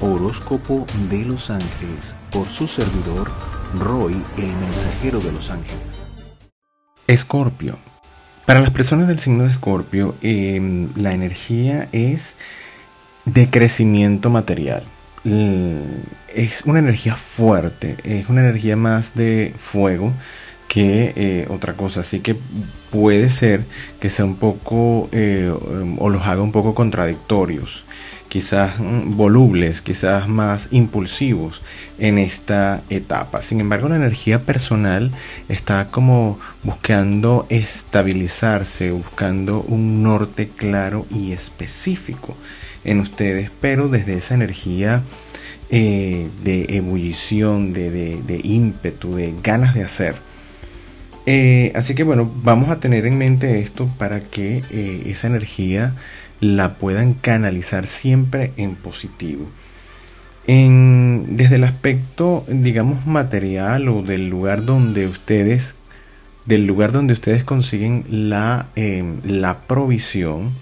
Horóscopo de los Ángeles por su servidor Roy, el mensajero de los ángeles. Escorpio. Para las personas del signo de Escorpio, em, la energía es de crecimiento material. es una energía fuerte, es una energía más de fuego que eh, otra cosa. Así que puede ser que sea un poco eh, o los haga un poco contradictorios quizás mm, volubles, quizás más impulsivos en esta etapa. Sin embargo, la energía personal está como buscando estabilizarse, buscando un norte claro y específico en ustedes, pero desde esa energía eh, de ebullición, de, ímpetu, de ganas de hacer. Eh, así que bueno, vamos a tener en mente esto para que eh, esa energía la puedan canalizar siempre en positivo. desde el aspecto, digamos, material o del lugar donde ustedes, del lugar donde ustedes consiguen la, em, la provisión,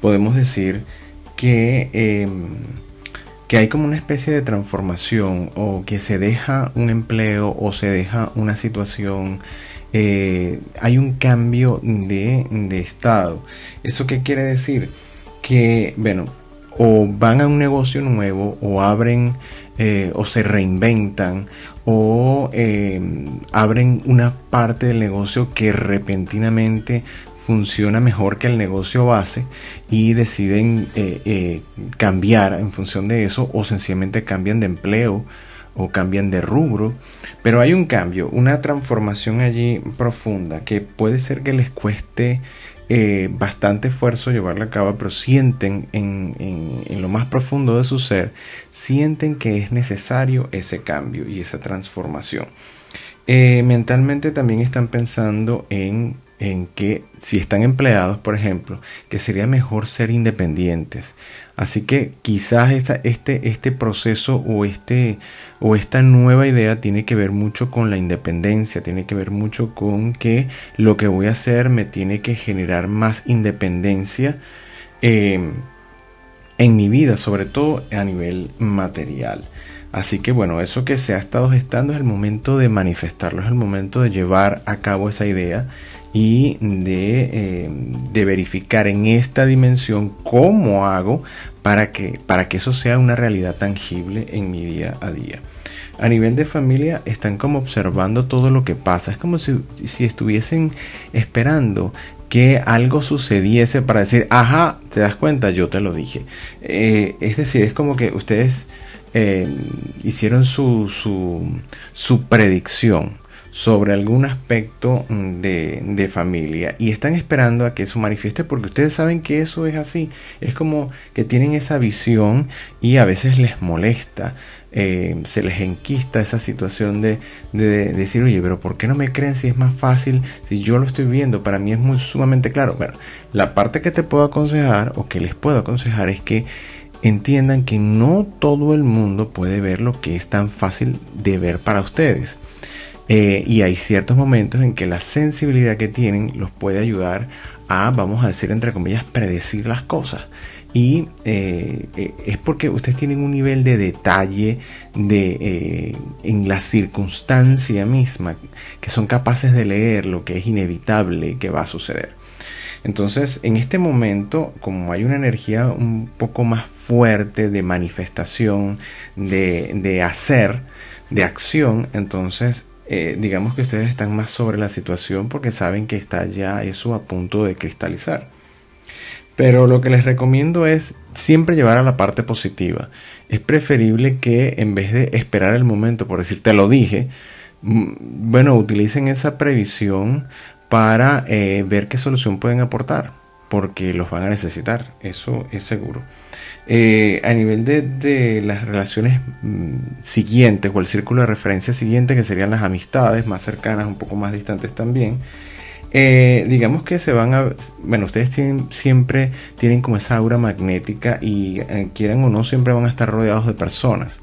podemos decir que, em, que hay como una especie de transformación o que se deja un empleo o se deja una situación eh, hay un cambio de, estado. ¿Eso qué quiere decir? Que, bueno, o van a un negocio nuevo o abren eh, o se reinventan o em, abren una parte del negocio que repentinamente funciona mejor que el negocio base y deciden eh, cambiar en función de eso o sencillamente cambian de empleo o cambian de rubro, pero hay un cambio, una transformación allí profunda que puede ser que les cueste eh, bastante esfuerzo llevarla a cabo, pero sienten en, lo más profundo de su ser, sienten que es necesario ese cambio y esa transformación. Eh, mentalmente también están pensando en en que si están empleados, por ejemplo, que sería mejor ser independientes. Así que quizás esta, este, este proceso o, este, o esta nueva idea tiene que ver mucho con la independencia, tiene que ver mucho con que lo que voy a hacer me tiene que generar más independencia em, en mi vida, sobre todo a nivel material. Así que bueno, eso que se ha estado gestando es el momento de manifestarlo, es el momento de llevar a cabo esa idea y eh, de, verificar en esta dimensión cómo hago para que, para que eso sea una realidad tangible en mi día a día. A nivel de familia están como observando todo lo que pasa. Es como si, estuviesen esperando que algo sucediese para decir, ajá, te das cuenta, yo te lo dije. Eh, es decir, es como que ustedes eh, hicieron su, su, su predicción sobre algún aspecto mm, de, familia y están esperando a que eso manifieste porque ustedes saben que eso es así. Es como que tienen esa visión y a veces les molesta. Eh, se les enquista esa situación de, decir, oye, pero ¿por qué no me creen si es más fácil, si yo lo estoy viendo? Para mí es muy sumamente claro. Bueno, la parte que te puedo aconsejar o que les puedo aconsejar es que entiendan que no todo el mundo puede ver lo que es tan fácil de ver para ustedes. Eh, y hay ciertos momentos en que la sensibilidad que tienen los puede ayudar a, vamos a decir, entre comillas, predecir las cosas. Y eh, eh, es porque ustedes tienen un nivel de detalle de, en la circunstancia misma que son capaces de leer lo que es inevitable que va a suceder. Entonces, en este momento, como hay una energía un poco más fuerte de manifestación, de, de hacer, de acción, entonces eh, digamos que ustedes están más sobre la situación porque saben que está ya eso a punto de cristalizar. Pero lo que les recomiendo es siempre llevar a la parte positiva. Es preferible que en vez de esperar el momento, por decir te lo dije, mm, bueno, utilicen esa previsión para eh, ver qué solución pueden aportar, porque los van a necesitar, eso es seguro. Eh, a nivel de, las relaciones mm, siguientes o el círculo de referencia siguiente, que serían las amistades más cercanas, un poco más distantes también, eh, digamos que se van a, bueno, ustedes tienen, siempre tienen como esa aura magnética y eh, quieran o no, siempre van a estar rodeados de personas.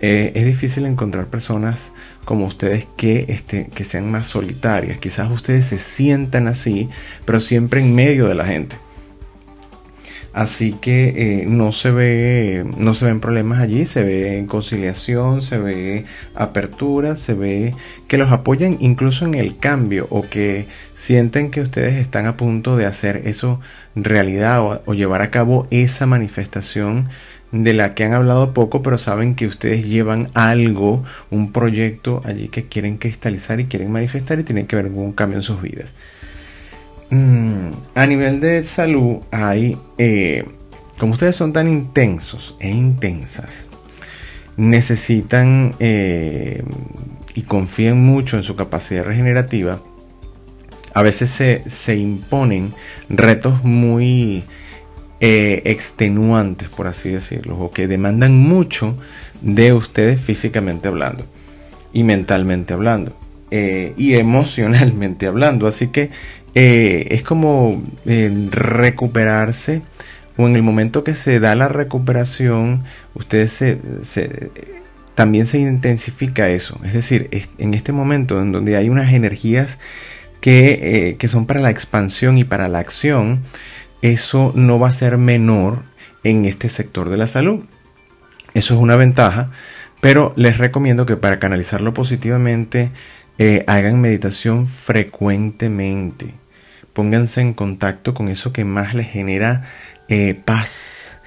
Es difícil encontrar personas como ustedes que, este, que sean más solitarias. Quizás ustedes se sientan así, pero siempre en medio de la gente. Así que eh, no, se ve, no se ven problemas allí, se ve conciliación, se ve apertura, se ve que los apoyan incluso en el cambio o que sienten que ustedes están a punto de hacer eso realidad o llevar a cabo esa manifestación de la que han hablado poco, pero saben que ustedes llevan algo, un proyecto allí que quieren cristalizar y quieren manifestar y tienen que ver con un cambio en sus vidas. Mm, a nivel de salud hay, eh, como ustedes son tan intensos e intensas, necesitan eh, y confían mucho en su capacidad regenerativa, a veces se, imponen retos muy eh, extenuantes, por así decirlo, o que demandan mucho de ustedes físicamente hablando y mentalmente hablando. y emocionalmente hablando. Así que eh, es como eh, recuperarse o en el momento que se da la recuperación, ustedes también se intensifica eso. Es decir, en este momento en donde hay unas energías que, eh, que son para la expansión y para la acción, eso no va a ser menor en este sector de la salud. Eso es una ventaja, pero les recomiendo que para canalizarlo positivamente hagan meditación frecuentemente pónganse en contacto con eso que más les genera eh, paz,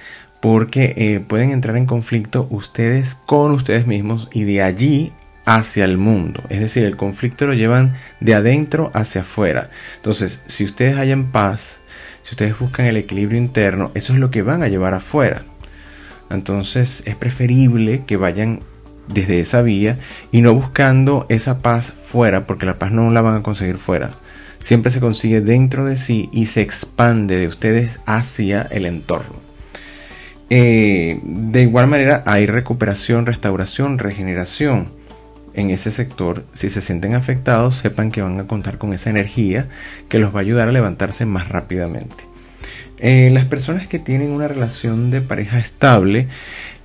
porque eh, pueden entrar en conflicto ustedes con ustedes mismos y de allí hacia el mundo. Es decir, el conflicto lo llevan de adentro hacia afuera. Entonces, si ustedes hallan paz, si ustedes buscan el equilibrio interno, eso es lo que van a llevar afuera. Entonces, es preferible que vayan desde esa vía y no buscando esa paz fuera, porque la paz no la van a conseguir fuera siempre se consigue dentro de sí y se expande de ustedes hacia el entorno. Eh, de igual manera hay recuperación, restauración, regeneración en ese sector. Si se sienten afectados, sepan que van a contar con esa energía que los va a ayudar a levantarse más rápidamente. Eh, las personas que tienen una relación de pareja estable,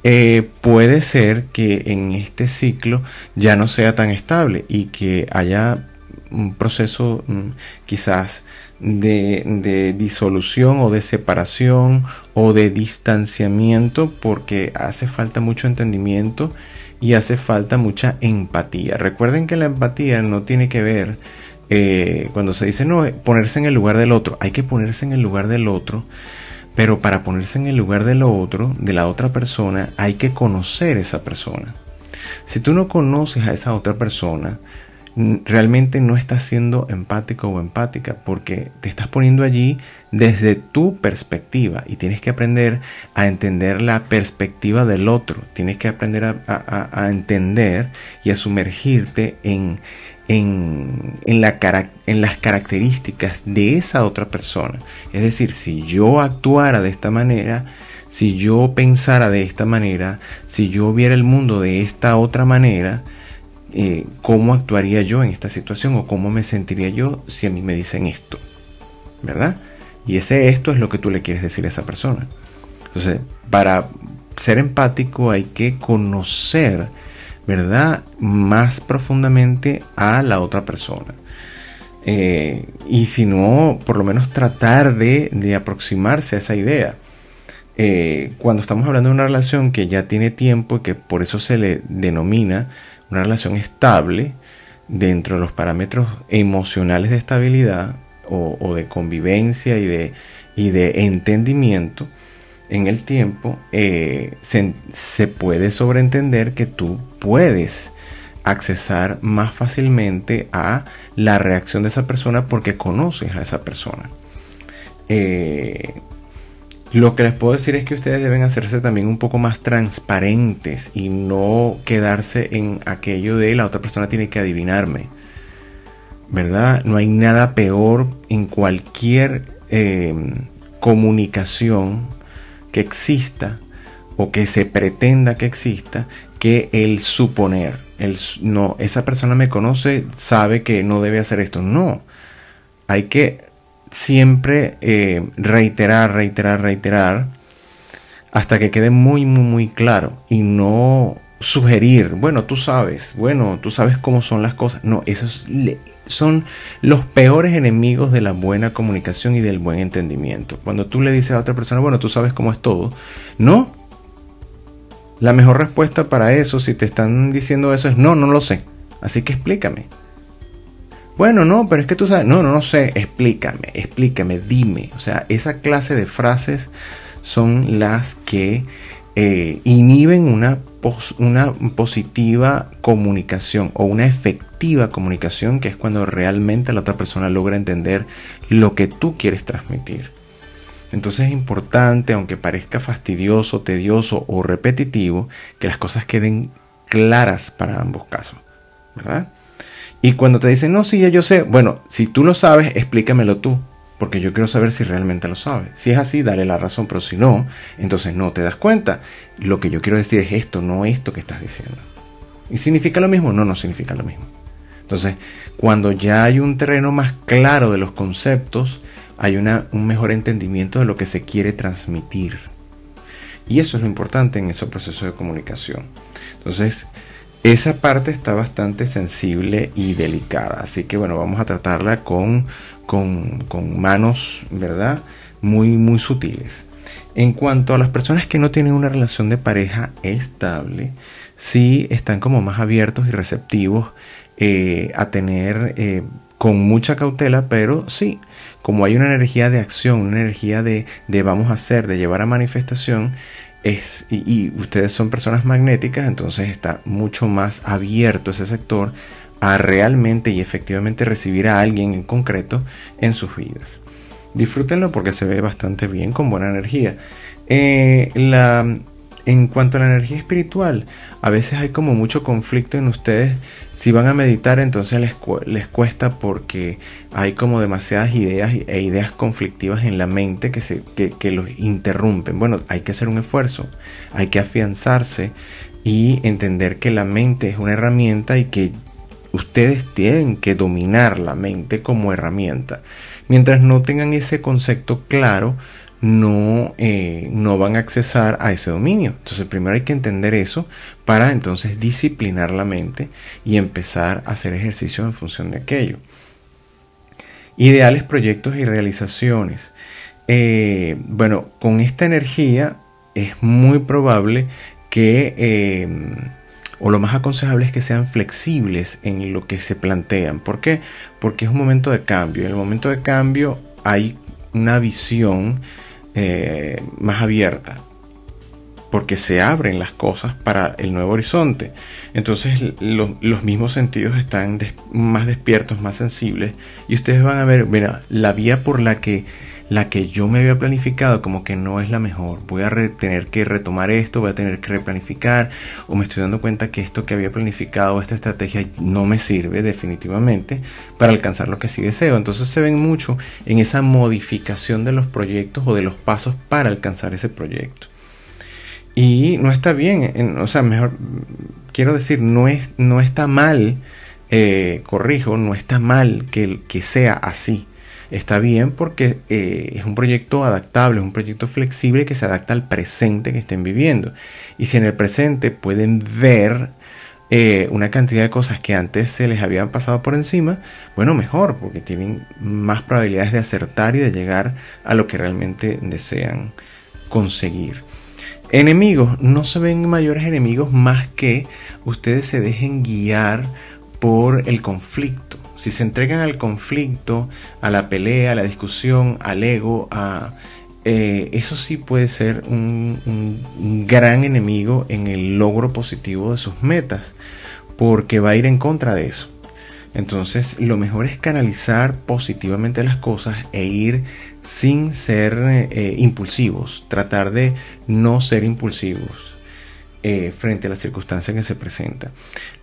eh, puede ser que en este ciclo ya no sea tan estable y que haya un proceso mm, quizás de, disolución o de separación o de distanciamiento porque hace falta mucho entendimiento y hace falta mucha empatía. Recuerden que la empatía no tiene que ver eh, cuando se dice no, ponerse en el lugar del otro, hay que ponerse en el lugar del otro, pero para ponerse en el lugar del otro, de la otra persona, hay que conocer esa persona. Si tú no conoces a esa otra persona, realmente no estás siendo empático o empática porque te estás poniendo allí desde tu perspectiva y tienes que aprender a entender la perspectiva del otro, tienes que aprender a, entender y a sumergirte en, en, en, la, en las características de esa otra persona. Es decir, si yo actuara de esta manera, si yo pensara de esta manera, si yo viera el mundo de esta otra manera, eh, cómo actuaría yo en esta situación o cómo me sentiría yo si a mí me dicen esto, ¿verdad? Y ese esto es lo que tú le quieres decir a esa persona. Entonces, para ser empático hay que conocer, ¿verdad? Más profundamente a la otra persona. Eh, y si no, por lo menos tratar de, aproximarse a esa idea. Eh, cuando estamos hablando de una relación que ya tiene tiempo y que por eso se le denomina una relación estable dentro de los parámetros emocionales de estabilidad o, de convivencia y de, y de, entendimiento en el tiempo, eh, se, se, puede sobreentender que tú puedes accesar más fácilmente a la reacción de esa persona porque conoces a esa persona. Eh, lo que les puedo decir es que ustedes deben hacerse también un poco más transparentes y no quedarse en aquello de la otra persona tiene que adivinarme. ¿Verdad? No hay nada peor en cualquier em, comunicación que exista o que se pretenda que exista que el suponer. No, esa persona me conoce, sabe que no debe hacer esto. No. Hay que siempre eh, reiterar, reiterar, reiterar, hasta que quede muy, muy, muy claro y no sugerir, bueno, tú sabes, bueno, tú sabes cómo son las cosas. No, esos son los peores enemigos de la buena comunicación y del buen entendimiento. Cuando tú le dices a otra persona, bueno, tú sabes cómo es todo. No. La mejor respuesta para eso, si te están diciendo eso, es no, no lo sé. Así que explícame. Bueno, no, pero es que tú sabes, no, no, no sé, explícame, explícame, dime. O sea, esa clase de frases son las que eh, inhiben una, una positiva comunicación o una efectiva comunicación, que es cuando realmente la otra persona logra entender lo que tú quieres transmitir. Entonces es importante, aunque parezca fastidioso, tedioso o repetitivo, que las cosas queden claras para ambos casos, ¿verdad? Y cuando te dicen, no, sí, ya yo sé, bueno, si tú lo sabes, explícamelo tú porque yo quiero saber si realmente lo sabe. Si es así, dale la razón, pero si no, entonces no te das cuenta. Lo que yo quiero decir es esto, no esto que estás diciendo. ¿Y significa lo mismo? No, no significa lo mismo. Entonces, cuando ya hay un terreno más claro de los conceptos, hay una, un mejor entendimiento de lo que se quiere transmitir. Y eso es lo importante en ese proceso de comunicación. Entonces, esa parte está bastante sensible y delicada. Así que bueno, vamos a tratarla con con, manos, ¿verdad? Muy, muy sutiles. En cuanto a las personas que no tienen una relación de pareja estable, sí están como más abiertos y receptivos eh, a tener eh, con mucha cautela, pero sí, como hay una energía de acción, una energía de, de vamos a hacer, de llevar a manifestación, y, ustedes son personas magnéticas, entonces está mucho más abierto ese sector a realmente y efectivamente recibir a alguien en concreto en sus vidas. Disfrútenlo porque se ve bastante bien, con buena energía. Eh, en cuanto a la energía espiritual, a veces hay como mucho conflicto en ustedes. Si van a meditar, entonces les, les cuesta porque hay como demasiadas ideas e ideas conflictivas en la mente que, se, que, que los interrumpen. Bueno, hay que hacer un esfuerzo, hay que afianzarse y entender que la mente es una herramienta y que ustedes tienen que dominar la mente como herramienta. Mientras no tengan ese concepto claro, no, eh, no van a accesar a ese dominio. Entonces primero hay que entender eso para entonces disciplinar la mente y empezar a hacer ejercicio en función de aquello. Ideales, proyectos y realizaciones. Eh, bueno, con esta energía es muy probable que eh, o lo más aconsejable es que sean flexibles en lo que se plantean. ¿Por qué? Porque es un momento de cambio. En el momento de cambio hay una visión eh, más abierta. Porque se abren las cosas para el nuevo horizonte. Entonces los mismos sentidos están más despiertos, más sensibles. Y ustedes van a ver, mira, la vía por la que la que yo me había planificado como que no es la mejor. Voy a tener que retomar esto, voy a tener que replanificar o me estoy dando cuenta que esto que había planificado, esta estrategia no me sirve definitivamente para alcanzar lo que sí deseo. Entonces se ven mucho en esa modificación de los proyectos o de los pasos para alcanzar ese proyecto. Y no está bien, o sea, mejor, quiero decir, no, es, no está mal, eh, corrijo, no está mal que, que sea así está bien porque eh, es un proyecto adaptable, es un proyecto flexible que se adapta al presente que estén viviendo. Y si en el presente pueden ver eh, una cantidad de cosas que antes se les habían pasado por encima, bueno, mejor, porque tienen más probabilidades de acertar y de llegar a lo que realmente desean conseguir. Enemigos, no se ven mayores enemigos más que ustedes se dejen guiar por el conflicto si se entregan al conflicto, a la pelea, a la discusión, al ego, a, eh, eso sí puede ser un, gran enemigo en el logro positivo de sus metas, porque va a ir en contra de eso. Entonces, lo mejor es canalizar positivamente las cosas e ir sin ser eh, impulsivos, tratar de no ser impulsivos. Eh, frente a la circunstancia que se presenta.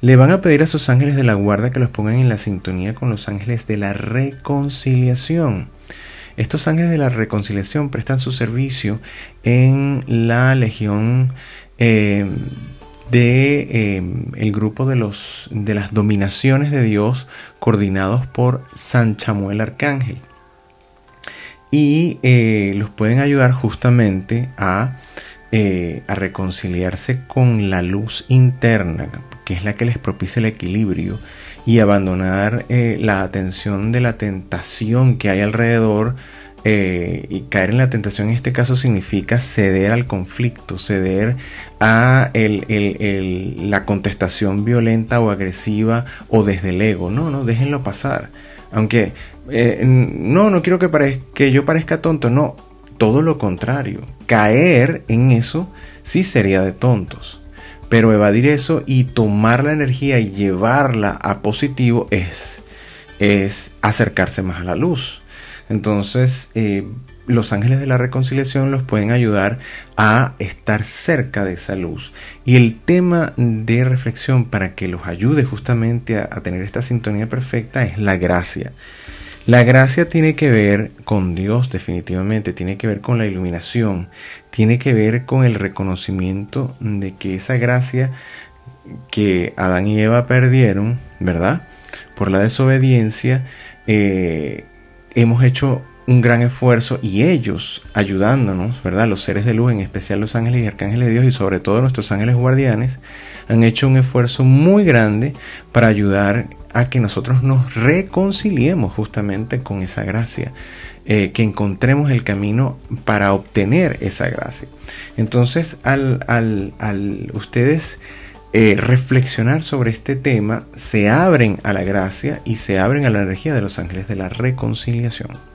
Le van a pedir a sus ángeles de la guarda que los pongan en la sintonía con los ángeles de la reconciliación. Estos ángeles de la reconciliación prestan su servicio en la legión eh, de eh, el grupo de los de las dominaciones de Dios coordinados por San Chamuel Arcángel y los pueden ayudar justamente a eh, a reconciliarse con la luz interna, que es la que les propicia el equilibrio, y abandonar eh, la atención de la tentación que hay alrededor. Eh, y caer en la tentación en este caso significa ceder al conflicto, ceder a la contestación violenta o agresiva o desde el ego. No, no, déjenlo pasar. Aunque, no, no quiero que, que yo parezca tonto, no, todo lo contrario. Caer en eso sí sería de tontos. Pero evadir eso y tomar la energía y llevarla a positivo es, es acercarse más a la luz. Entonces, eh, los ángeles de la reconciliación los pueden ayudar a estar cerca de esa luz. Y el tema de reflexión para que los ayude justamente a, a tener esta sintonía perfecta es la gracia. La gracia tiene que ver con Dios definitivamente, tiene que ver con la iluminación, tiene que ver con el reconocimiento de que esa gracia que Adán y Eva perdieron, ¿verdad? Por la desobediencia, eh, hemos hecho un gran esfuerzo y ellos ayudándonos, ¿verdad? Los seres de luz, en especial los ángeles y arcángeles de Dios y sobre todo nuestros ángeles guardianes, han hecho un esfuerzo muy grande para ayudar a que nosotros nos reconciliemos justamente con esa gracia, eh, que encontremos el camino para obtener esa gracia. Entonces, al, al, ustedes eh, reflexionar sobre este tema, se abren a la gracia y se abren a la energía de los ángeles de la reconciliación.